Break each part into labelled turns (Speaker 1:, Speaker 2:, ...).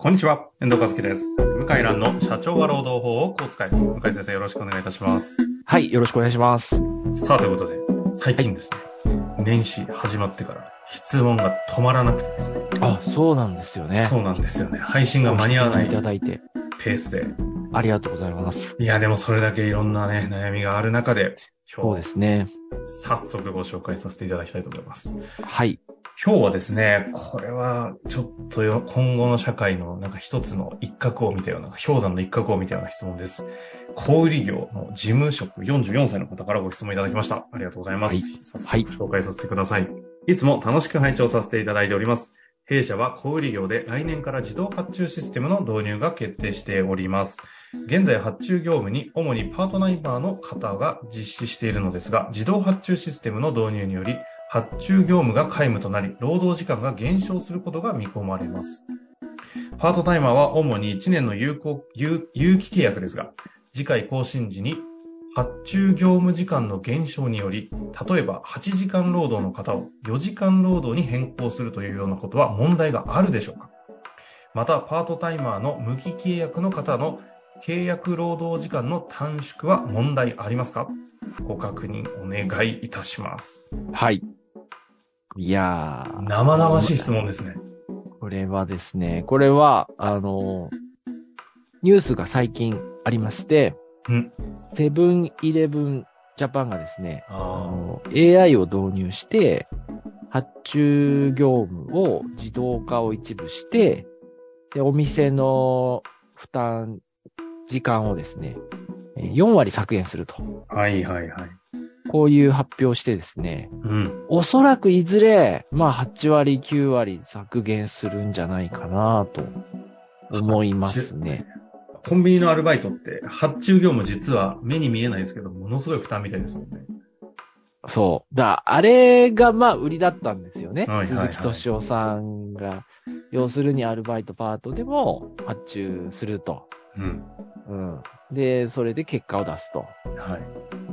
Speaker 1: こんにちは、遠藤和樹です。向井蘭の社長は労働法をこう使い。向井先生よろしくお願いいたします。
Speaker 2: はい、よろしくお願いします。
Speaker 1: さあ、ということで、最近ですね、年始始まってから質問が止まらなくてですね。
Speaker 2: あ、そうなんですよね。
Speaker 1: そうなんですよね。配信が間に合わない
Speaker 2: いただいて、
Speaker 1: ペースで。
Speaker 2: ありがとうございます。
Speaker 1: いや、でもそれだけいろんなね、悩みがある中で、
Speaker 2: そう
Speaker 1: 今日、
Speaker 2: ですね。
Speaker 1: 早速ご紹介させていただきたいと思います。
Speaker 2: はい。
Speaker 1: 今日はですね、これはちょっとよ今後の社会のなんか一つの一角を見たような、氷山の一角を見たような質問です。小売業の事務職44歳の方からご質問いただきました。ありがとうございます。
Speaker 2: はい
Speaker 1: 早
Speaker 2: はい
Speaker 1: 速紹介させてください。いつも楽しく拝聴させていただいております。弊社は小売業で来年から自動発注システムの導入が決定しております。現在発注業務に主にパートナイバーの方が実施しているのですが、自動発注システムの導入により、発注業務が皆無となり、労働時間が減少することが見込まれます。パートタイマーは主に1年の有効、有、有期契約ですが、次回更新時に発注業務時間の減少により、例えば8時間労働の方を4時間労働に変更するというようなことは問題があるでしょうかまた、パートタイマーの無期契約の方の契約労働時間の短縮は問題ありますか？ご確認お願いいたします。
Speaker 2: はい。いやー。
Speaker 1: 生々しい質問ですね。
Speaker 2: これはですね、これは、あの、ニュースが最近ありまして、
Speaker 1: うん。
Speaker 2: セブンイレブンジャパンがですね、AI を導入して、発注業務を自動化を一部して、で、お店の負担時間をですね、えー4割削減すると。
Speaker 1: あ。はいはいはい。
Speaker 2: こういう発表をしてですね、
Speaker 1: うん。
Speaker 2: おそらくいずれ、まあ8割、9割削減するんじゃないかなと思いますね。
Speaker 1: コンビニのアルバイトって発注業務実は目に見えないですけど、ものすごい負担みたいですもんね。
Speaker 2: そう。だあれがまあ売りだったんですよね。
Speaker 1: はいはいはい
Speaker 2: 鈴木敏夫さんが、要するにアルバイトパートでも発注すると。
Speaker 1: うん。
Speaker 2: うん。で、それで結果を出すと。
Speaker 1: はい。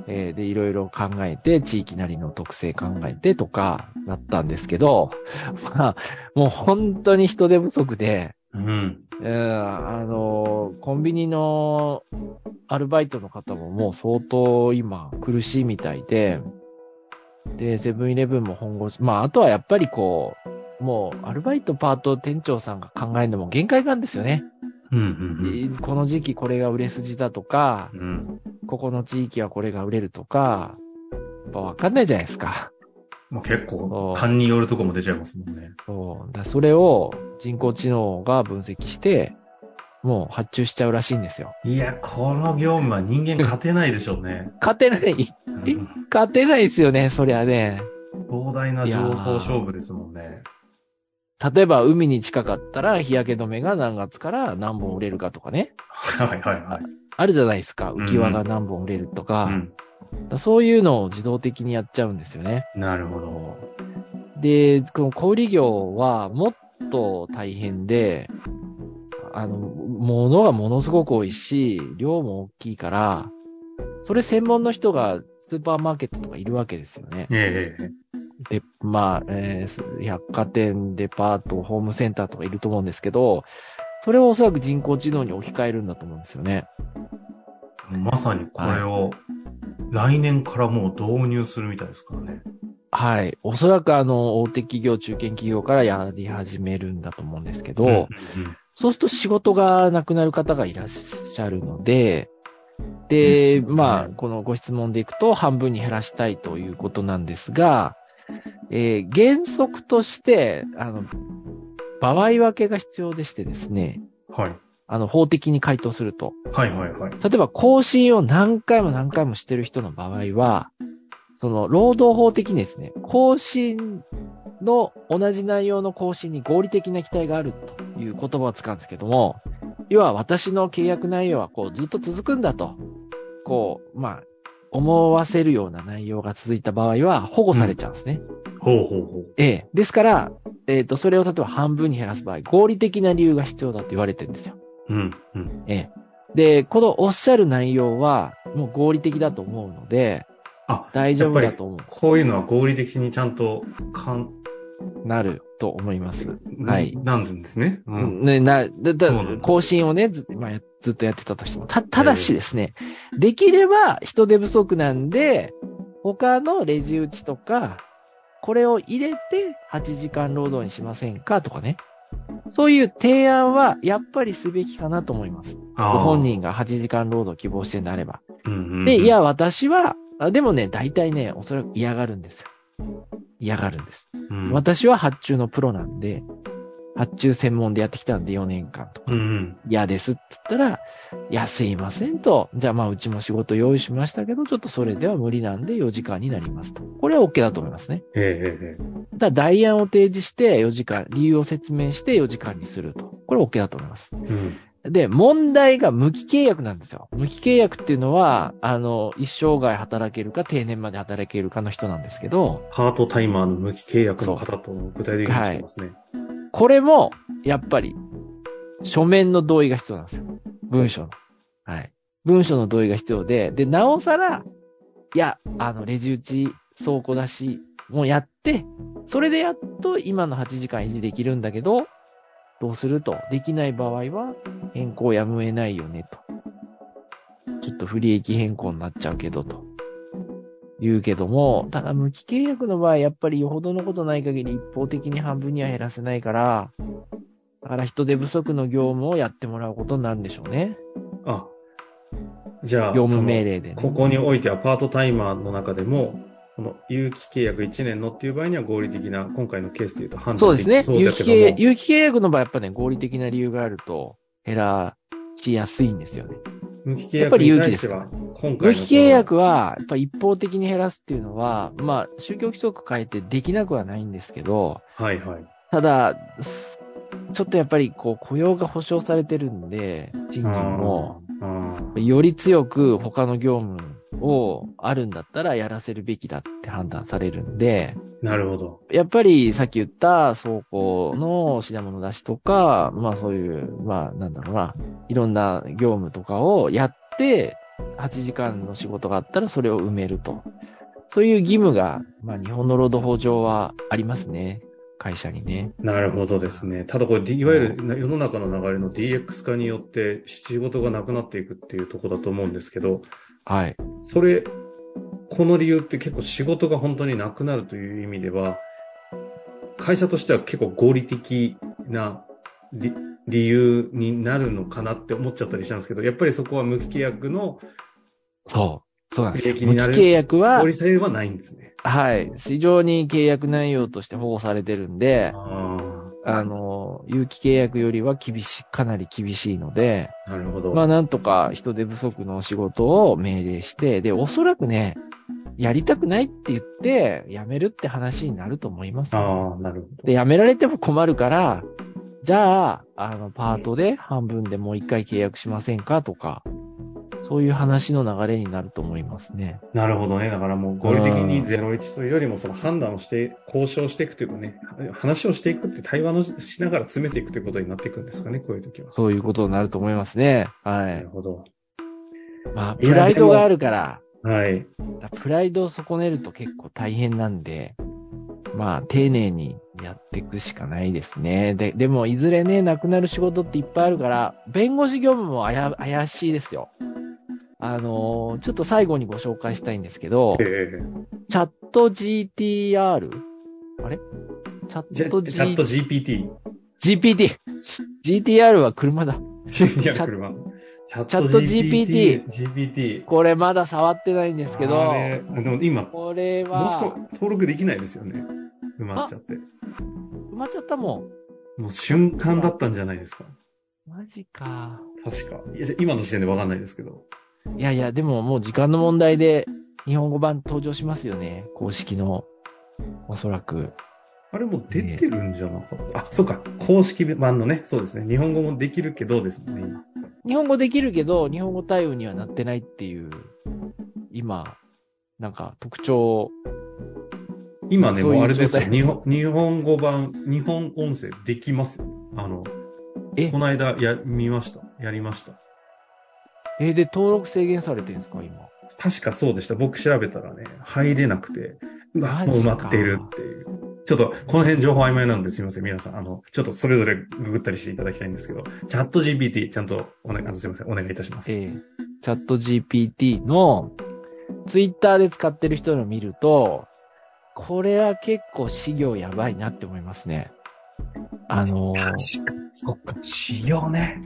Speaker 2: えーで、いろいろ考えて、地域なりの特性考えてとか、なったんですけど、まあ、もう本当に人手不足で、
Speaker 1: うん。
Speaker 2: うん、あの、コンビニのアルバイトの方ももう相当今苦しいみたいで、で、セブンイレブンも本腰、まあ、あとはやっぱりこう、もうアルバイトパート店長さんが考えるのも限界なんですよね。
Speaker 1: うん。うん。
Speaker 2: この時期これが売れ筋だとか、
Speaker 1: うん。
Speaker 2: ここの地域はこれが売れるとか、やっぱわかんないじゃないですか。
Speaker 1: もう結構勘によるとこも出ちゃいますもんね。
Speaker 2: そう。だそれを人工知能が分析して、もう発注しちゃうらしいんですよ。
Speaker 1: いや、この業務は人間勝てないでしょうね。
Speaker 2: 勝てない、
Speaker 1: うん
Speaker 2: 勝てないですよね、そりゃね。
Speaker 1: 膨大な情報勝負ですもんね。
Speaker 2: 例えば海に近かったら日焼け止めが何月から何本売れるかとかね。
Speaker 1: はいはいはい。
Speaker 2: あるじゃないですか。
Speaker 1: ん
Speaker 2: 浮き輪が何本売れるとか。
Speaker 1: うん。
Speaker 2: だそういうのを自動的にやっちゃうんですよね。
Speaker 1: なるほど。
Speaker 2: で、この小売業はもっと大変で、あの、物がものすごく多いし、量も大きいから、それ専門の人がスーパーマーケットとかいるわけですよね。
Speaker 1: ええ
Speaker 2: で、まあ、えー百貨店、デパート、ホームセンターとかいると思うんですけど、それをおそらく人工知能に置き換えるんだと思うんですよね。
Speaker 1: まさにこれを、来年からもう導入するみたいですからね。
Speaker 2: はい。おそらくあの、大手企業、中堅企業からやり始めるんだと思うんですけど、
Speaker 1: うんうん
Speaker 2: そうすると仕事がなくなる方がいらっしゃるので、で、まあ、このご質問でいくと半分に減らしたいということなんですが、えー原則として、あの、場合分けが必要でしてですね、
Speaker 1: はい。
Speaker 2: あの、法的に回答すると。
Speaker 1: はいはいはい。
Speaker 2: 例えば更新を何回も何回もしてる人の場合は、その、労働法的にですね、更新の同じ内容の更新に合理的な期待があるという言葉を使うんですけども、要は私の契約内容はこうずっと続くんだと、こう、まあ、思わせるような内容が続いた場合は保護されちゃうんですね。
Speaker 1: ほうほうほう。
Speaker 2: ええ。ですから、えっ、と、それを例えば半分に減らす場合、合理的な理由が必要だと言われてるんですよ。
Speaker 1: うん、うん。
Speaker 2: ええ。で、このおっしゃる内容は、もう合理的だと思うので、
Speaker 1: あ、
Speaker 2: 大丈夫だと思
Speaker 1: こういうのは合理的にちゃんと、かん、
Speaker 2: う。なる。と思います。はい
Speaker 1: なるんですね。う。
Speaker 2: うんんね、な、だ、だ更新をね、ず,、まあ、やずっとやってたとしても。た、ただしですね、できれば人手不足なんで、他のレジ打ちとか、これを入れて8時間労働にしませんかとかね。そういう提案はやっぱりすべきかなと思います。ご本。人が8時間労働を希望してんであれば。
Speaker 1: うんうんうん
Speaker 2: で、い、や、私は、あでもね、大体ね、おそらく嫌がるんですよ。嫌がるんです。
Speaker 1: うん、
Speaker 2: 私は発注のプロなんで、発注専門でやってきたんで4年間とか
Speaker 1: うんうん。
Speaker 2: 嫌ですって言ったら、いや、すいませんと。じゃあまあ、うちも仕事用意しましたけど、ちょっとそれでは無理なんで4時間になりますと。これは OK だと思いますね。
Speaker 1: ええええ
Speaker 2: ただ、代案を提示して4時間、理由を説明して4時間にすると。これ OK だと思います。
Speaker 1: ええ。うん。
Speaker 2: で、問題が無期契約なんですよ。無期契約っていうのは、あの、一生涯働けるか定年まで働けるかの人なんですけど、
Speaker 1: パートタイマーの無期契約の方と具体的にしてますね。
Speaker 2: これも、やっぱり、書面の同意が必要なんですよ。文書の。はい。文書の同意が必要で、で、なおさら、いや、あの、レジ打ち倉庫出しもやって、それでやっと今の8時間維持できるんだけど、どうすると？できない場合は、変更やむを得ないよね、と。ちょっと不利益変更になっちゃうけど、と。言うけども、ただ無期契約の場合、やっぱりよほどのことない限り一方的に半分には減らせないから、だから人手不足の業務をやってもらうことになるんでしょうね。
Speaker 1: あ、じゃあ、
Speaker 2: 業務命令で、ね。
Speaker 1: ここにおいてはパートタイマーの中でも、この有期契約1年のっていう場合には合理的な、今回のケースで言うと判断
Speaker 2: そうですね。有期契約の場合、やっぱね、合理的な理由があると減らしやすいんですよね。
Speaker 1: 無期契約に対しては、今回の
Speaker 2: 無期契約は、やっぱ一方的に減らすっていうのは、まあ、宗教規則変えてできなくはないんですけど、
Speaker 1: はいはい。
Speaker 2: ただ、すちょっとやっぱりこう雇用が保障されてるんで、賃金も、より強く他の業務をあるんだったらやらせるべきだって判断されるんで、
Speaker 1: なるほど。
Speaker 2: やっぱりさっき言った倉庫の品物出しとか、まあそういう、まあなんだろうな、いろんな業務とかをやって、8時間の仕事があったらそれを埋めると。そういう義務が、まあ日本の労働法上はありますね。会社にね。
Speaker 1: なるほどですね。ただこれ、いわゆるな世の中の流れの DX 化によって仕事がなくなっていくっていうところだと思うんですけど、
Speaker 2: はい。
Speaker 1: それ、この理由って結構仕事が本当になくなるという意味では、会社としては結構合理的な理理由になるのかなって思っちゃったりしたんですけど、やっぱりそこは無期契約の
Speaker 2: そう。そうなんですよ。無期契約は
Speaker 1: 合、理性はないんですね。
Speaker 2: はい。非常に契約内容として保護されてるんで、
Speaker 1: あ
Speaker 2: あの、有期契約よりは厳しい、かなり厳しいので、
Speaker 1: あ、なるほど。
Speaker 2: まあなんとか人手不足の仕事を命令して、で、おそらくね、やりたくないって言って、辞めるって話になると思います。
Speaker 1: ああ、なるほど。
Speaker 2: で、辞められても困るから、じゃあ、あの、パートで半分でもう一回契約しませんかとか、そういう話の流れになると思いますね。
Speaker 1: なるほどね。だからもう合理的に01というよりもその判断をして、交渉していくというかね、話をしていくって対話のしながら詰めていくということになっていくんですかね、こういう時は。
Speaker 2: そういうことになると思いますね。は
Speaker 1: ないる。ほど。
Speaker 2: まあ、プライドがあるから、
Speaker 1: はい。
Speaker 2: プライドを損ねると結構大変なんで、まあ、丁寧にやっていくしかないですね。で、でも、いずれね、なくなる仕事っていっぱいあるから、弁護士業務もあや怪しいですよ。あのーちょっと最後にご紹介したいんですけど
Speaker 1: え、え
Speaker 2: チャット GTR? あれ？チャット
Speaker 1: チャット
Speaker 2: G、
Speaker 1: GPT。
Speaker 2: GPT。GTR は車だ。
Speaker 1: いや、
Speaker 2: チャ
Speaker 1: 車。チャ
Speaker 2: ット GPT
Speaker 1: GPT。
Speaker 2: これまだ触ってないんですけど
Speaker 1: でも今、
Speaker 2: これ
Speaker 1: もし
Speaker 2: は
Speaker 1: こ、登録できないですよね。埋まっちゃって。
Speaker 2: 埋まっちゃったもん。
Speaker 1: もう瞬間だったんじゃないですか。
Speaker 2: マジか。
Speaker 1: 確か。今の時点でわかんないですけど。
Speaker 2: いやいや、でももう時間の問題で日本語版登場しますよね。公式の。おそらく。
Speaker 1: あれもう出てるんじゃなかった？あ、そうか。公式版のね、そうですね。日本語もできるけどですね、今。
Speaker 2: 日本語できるけど、日本語対応にはなってないっていう、今、なんか特徴、
Speaker 1: 今ね、
Speaker 2: そういう
Speaker 1: もうあれですよ。日本、日本語版、日本音声できますよ。あの、
Speaker 2: え？
Speaker 1: この間、や、見ました。やりました。
Speaker 2: えーで、登録制限されてるんですか、今？
Speaker 1: 確かそうでした。僕調べたらね、入れなくて、うわ、もう埋まってるっていう。ちょっと、この辺情報曖昧なのですいません。皆さん、あの、ちょっとそれぞれググったりしていただきたいんですけど、チャット GPT、ちゃんとお願い、あの、すいません。お願いいたします。
Speaker 2: えー、チャット GPT の、ツイッターで使ってる人のを見ると、これは結構資料やばいなって思いますね。あのー、
Speaker 1: そっか、資料ね。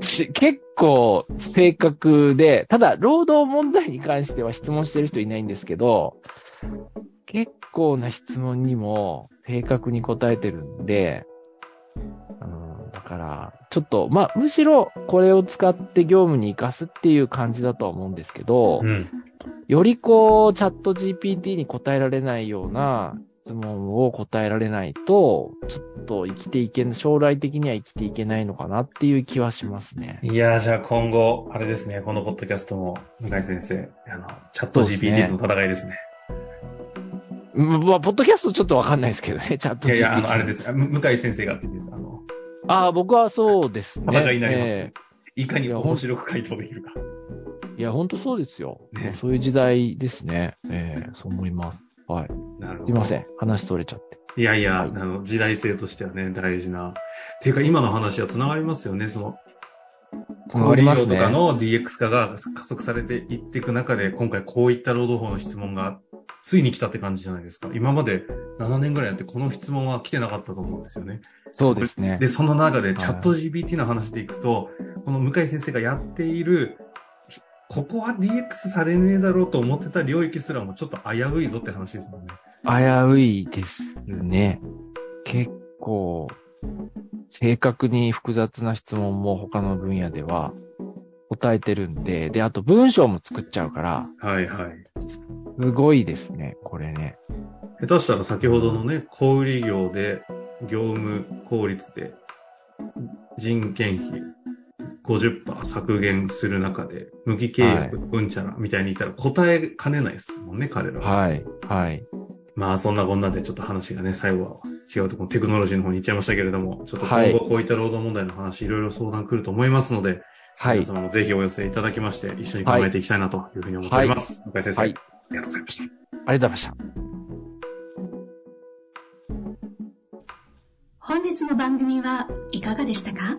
Speaker 2: 結構正確で、ただ、労働問題に関しては質問してる人いないんですけど、結構な質問にも正確に答えてるんで、うん、だから、ちょっと、まあ、むしろこれを使って業務に活かすっていう感じだとは思うんですけど、うん、よりこう、チャット GPT に答えられないような質問を答えられないと、ちょっと生きていけ、将来的には生きていけないのかなっていう気はしますね。
Speaker 1: いやじゃあ今後、あれですね、このポッドキャストも、向井先生、あの、チャット GPT との戦いですね。
Speaker 2: まあ、ポッドキャストちょっとわかんないですけどね、チャット GPT。
Speaker 1: いやいや、あの、あれです。向井先生がって言うんです。あの、
Speaker 2: ああ、僕はそうですね。
Speaker 1: 戦いになります、ね、えー、いかに面白く回答できるか。
Speaker 2: いや、本当そうですよ。ね、そういう時代ですね。ええー、そう思います。はい。なるほど。すいません。話それちゃって。
Speaker 1: いやいや、はい、あの、時代性としてはね、大事な。ていうか、今の話は繋がりますよね、その。小売業とかの DX 化が加速されていっていく中で、今回こういった労働法の質問がついに来たって感じじゃないですか。今まで7年ぐらいやってこの質問は来てなかったと思うんですよね。
Speaker 2: そうですね。
Speaker 1: で、その中でチャット GPT の話でいくと、この向井先生がやっているここは DX されねえだろうと思ってた領域すらもちょっと危ういぞって話ですもんね。
Speaker 2: 危ういですね。結構、正確に複雑な質問も他の分野では答えてるんで、で、あと文章も作っちゃうから、
Speaker 1: はいはい。
Speaker 2: すごいですね、これね。
Speaker 1: 下手したら先ほどのね、小売業で業務効率で人件費50%削減する中で、無期契約、うんちゃらみたいに言ったら答えかねないですもんね、彼ら
Speaker 2: は。はい。はい。
Speaker 1: まあ、そんなこんなでちょっと話がね、最後は違うところ、テクノロジーの方に行っちゃいましたけれども、ちょっと今後こういった労働問題の話、いろいろ相談来ると思いますので、はい。皆様もぜひお寄せいただきまして、一緒に考えていきたいなというふうに思っております。はい、向井先生、はい、ありがとうございました。あり
Speaker 2: がとうございました。
Speaker 3: 本日の番組はいかがでしたか？